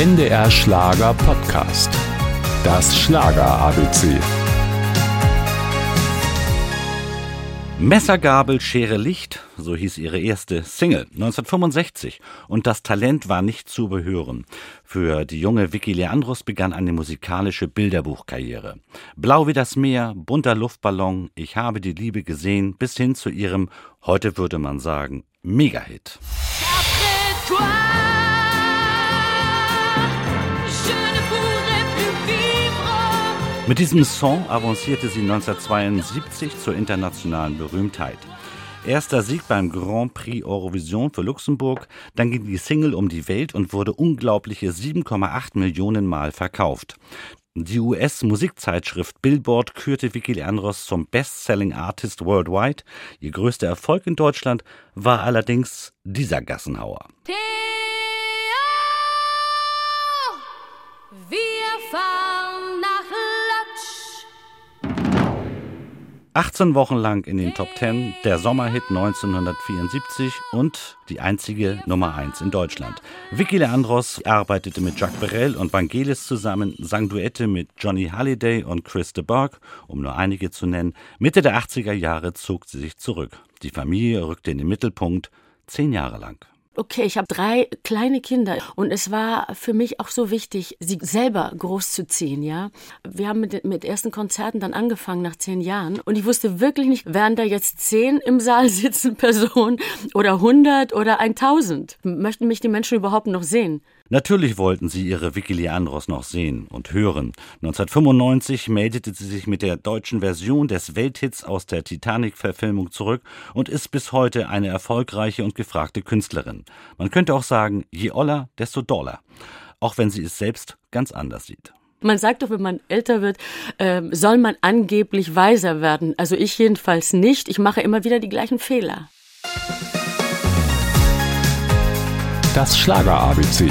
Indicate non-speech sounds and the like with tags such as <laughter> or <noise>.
NDR Schlager Podcast. Das Schlager ABC. Messergabel, Schere, Licht, so hieß ihre erste Single 1965 und das Talent war nicht zu behören. Für die junge Vicky Leandros begann eine musikalische Bilderbuchkarriere. Blau wie das Meer, bunter Luftballon, ich habe die Liebe gesehen, bis hin zu ihrem, heute würde man sagen, Megahit. Mit diesem Song avancierte sie 1972 zur internationalen Berühmtheit. Erster Sieg beim Grand Prix Eurovision für Luxemburg, dann ging die Single um die Welt und wurde unglaubliche 7,8 Millionen Mal verkauft. Die US-Musikzeitschrift Billboard kürte Vicky Leandros zum Best-Selling Artist worldwide. Ihr größter Erfolg in Deutschland war allerdings dieser Gassenhauer. Theo, 18 Wochen lang in den Top 10, der Sommerhit 1974 und die einzige Nummer 1 in Deutschland. Vicky Leandros arbeitete mit Jacques Brel und Vangelis zusammen, sang Duette mit Johnny Halliday und Chris de Burgh, um nur einige zu nennen. Mitte der 80er Jahre zog sie sich zurück. Die Familie rückte in den Mittelpunkt, zehn Jahre lang okay, ich habe drei kleine Kinder und es war für mich auch so wichtig, sie selber großzuziehen, ja. Wir haben mit, mit ersten Konzerten dann angefangen nach zehn Jahren und ich wusste wirklich nicht, werden da jetzt zehn im Saal <laughs> sitzen Personen oder hundert oder eintausend? Möchten mich die Menschen überhaupt noch sehen? Natürlich wollten sie ihre Vicky Leandros noch sehen und hören. 1995 meldete sie sich mit der deutschen Version des Welthits aus der Titanic-Verfilmung zurück und ist bis heute eine erfolgreiche und gefragte Künstlerin. Man könnte auch sagen, je oller, desto doller. Auch wenn sie es selbst ganz anders sieht. Man sagt doch, wenn man älter wird, äh, soll man angeblich weiser werden. Also ich jedenfalls nicht. Ich mache immer wieder die gleichen Fehler. Das Schlager ABC.